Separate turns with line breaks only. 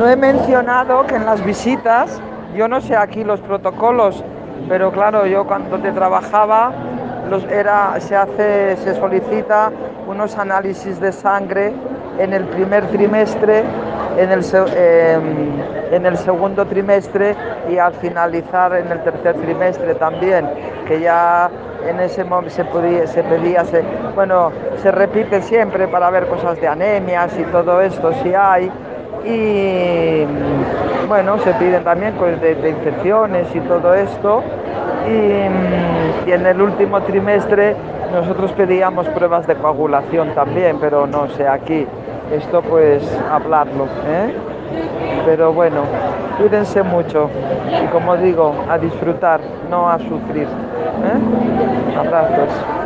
No he mencionado que en las visitas, yo no sé aquí los protocolos, pero claro, yo cuando te trabajaba los, era, se hace, se solicita unos análisis de sangre en el primer trimestre, en el, em, en el segundo trimestre y al finalizar en el tercer trimestre también, que ya en ese momento se, podía, se pedía, se, bueno, se repite siempre para ver cosas de anemias y todo esto, si hay. Y bueno, se piden también de, de infecciones y todo esto. Y, y, en el último trimestre nosotros pedíamos pruebas de coagulación también, pero no sé, aquí esto pues hablarlo. ¿eh? Pero bueno, cuídense mucho y como digo, a disfrutar, no a sufrir. ¿eh? Abrazos.